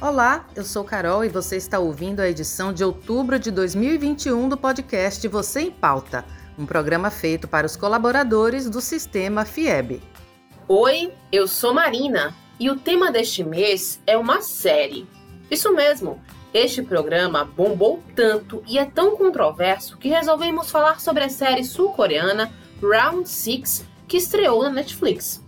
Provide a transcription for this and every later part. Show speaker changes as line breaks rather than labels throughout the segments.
Olá, eu sou Carol e você está ouvindo a edição de outubro de 2021 do podcast Você em Pauta, um programa feito para os colaboradores do sistema FIEB.
Oi, eu sou Marina e o tema deste mês é uma série. Isso mesmo, este programa bombou tanto e é tão controverso que resolvemos falar sobre a série sul-coreana Round 6 que estreou na Netflix.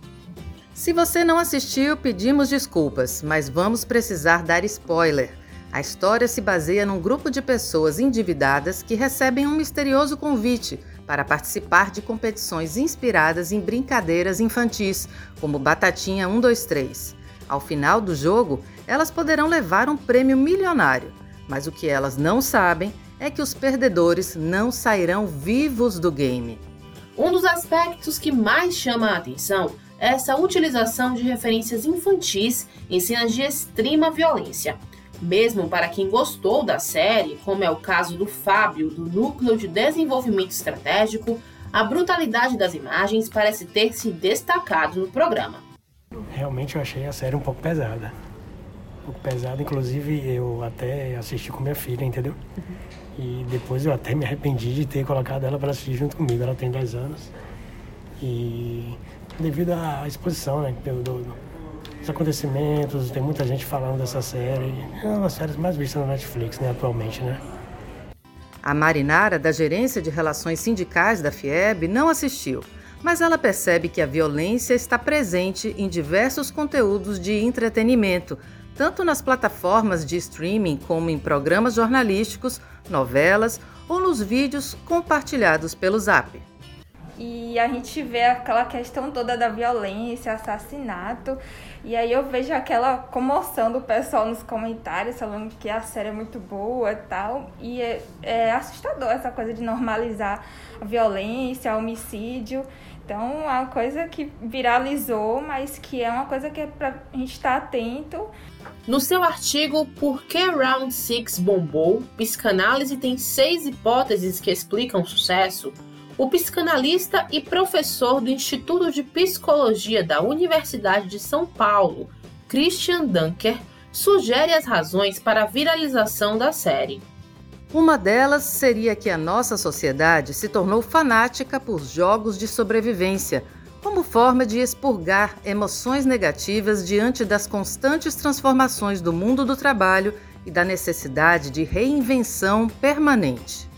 Se você não assistiu, pedimos desculpas, mas vamos precisar dar spoiler. A história se baseia num grupo de pessoas endividadas que recebem um misterioso convite para participar de competições inspiradas em brincadeiras infantis, como Batatinha 123. Ao final do jogo, elas poderão levar um prêmio milionário, mas o que elas não sabem é que os perdedores não sairão vivos do game.
Um dos aspectos que mais chama a atenção essa utilização de referências infantis em cenas de extrema violência. Mesmo para quem gostou da série, como é o caso do Fábio, do Núcleo de Desenvolvimento Estratégico, a brutalidade das imagens parece ter se destacado no programa.
Realmente eu achei a série um pouco pesada. Um pouco pesada, inclusive eu até assisti com minha filha, entendeu? E depois eu até me arrependi de ter colocado ela para assistir junto comigo. Ela tem 10 anos. E devido à exposição, né? Do, do, dos acontecimentos, tem muita gente falando dessa série. É uma das séries mais vistas na Netflix, né, atualmente, né?
A Marinara, da Gerência de Relações Sindicais da FIEB, não assistiu, mas ela percebe que a violência está presente em diversos conteúdos de entretenimento, tanto nas plataformas de streaming como em programas jornalísticos, novelas ou nos vídeos compartilhados pelo Zap.
E a gente vê aquela questão toda da violência, assassinato. E aí eu vejo aquela comoção do pessoal nos comentários falando que a série é muito boa e tal. E é, é assustador essa coisa de normalizar a violência, homicídio. Então é uma coisa que viralizou, mas que é uma coisa que é pra gente estar atento.
No seu artigo Por que Round 6 bombou? Psicanálise tem seis hipóteses que explicam o sucesso o psicanalista e professor do Instituto de Psicologia da Universidade de São Paulo, Christian Dunker, sugere as razões para a viralização da série.
Uma delas seria que a nossa sociedade se tornou fanática por jogos de sobrevivência, como forma de expurgar emoções negativas diante das constantes transformações do mundo do trabalho e da necessidade de reinvenção permanente.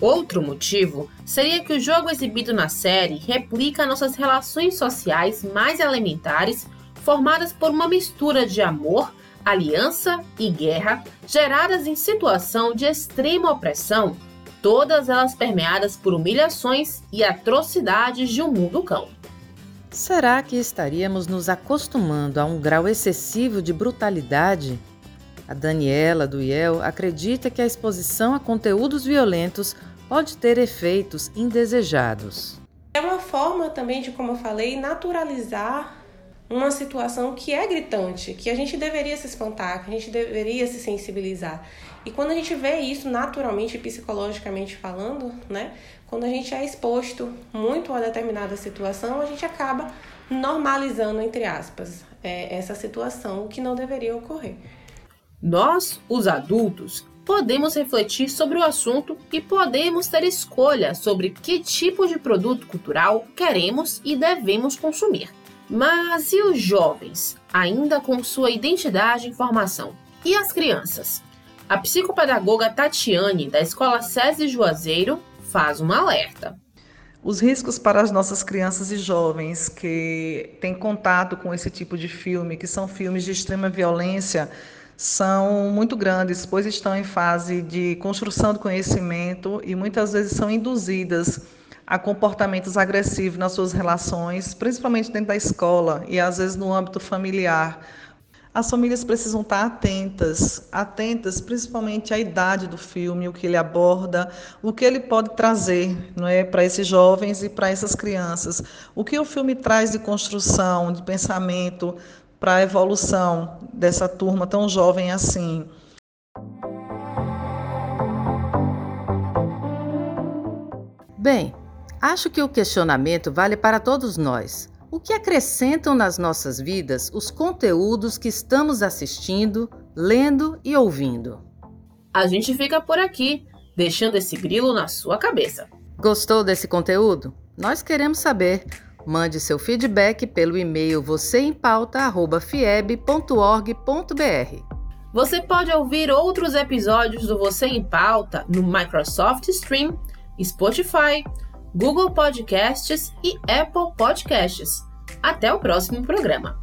Outro motivo seria que o jogo exibido na série replica nossas relações sociais mais elementares, formadas por uma mistura de amor, aliança e guerra, geradas em situação de extrema opressão, todas elas permeadas por humilhações e atrocidades de um mundo cão.
Será que estaríamos nos acostumando a um grau excessivo de brutalidade a Daniela do IEL acredita que a exposição a conteúdos violentos pode ter efeitos indesejados.
É uma forma também de, como eu falei, naturalizar uma situação que é gritante, que a gente deveria se espantar, que a gente deveria se sensibilizar. E quando a gente vê isso naturalmente, psicologicamente falando, né? Quando a gente é exposto muito a determinada situação, a gente acaba normalizando, entre aspas, é, essa situação que não deveria ocorrer.
Nós, os adultos, podemos refletir sobre o assunto e podemos ter escolha sobre que tipo de produto cultural queremos e devemos consumir. Mas e os jovens, ainda com sua identidade e formação? E as crianças? A psicopedagoga Tatiane, da Escola SESI Juazeiro, faz um alerta.
Os riscos para as nossas crianças e jovens que têm contato com esse tipo de filme, que são filmes de extrema violência, são muito grandes, pois estão em fase de construção do conhecimento e muitas vezes são induzidas a comportamentos agressivos nas suas relações, principalmente dentro da escola e às vezes no âmbito familiar. As famílias precisam estar atentas, atentas principalmente à idade do filme, o que ele aborda, o que ele pode trazer não é, para esses jovens e para essas crianças. O que o filme traz de construção, de pensamento, para a evolução dessa turma tão jovem assim.
Bem, acho que o questionamento vale para todos nós. O que acrescentam nas nossas vidas os conteúdos que estamos assistindo, lendo e ouvindo.
A gente fica por aqui, deixando esse grilo na sua cabeça.
Gostou desse conteúdo? Nós queremos saber. Mande seu feedback pelo e-mail vocêempauta@fieb.org.br.
Você pode ouvir outros episódios do Você em Pauta no Microsoft Stream, Spotify, Google Podcasts e Apple Podcasts. Até o próximo programa.